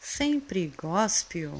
Sempre gospel.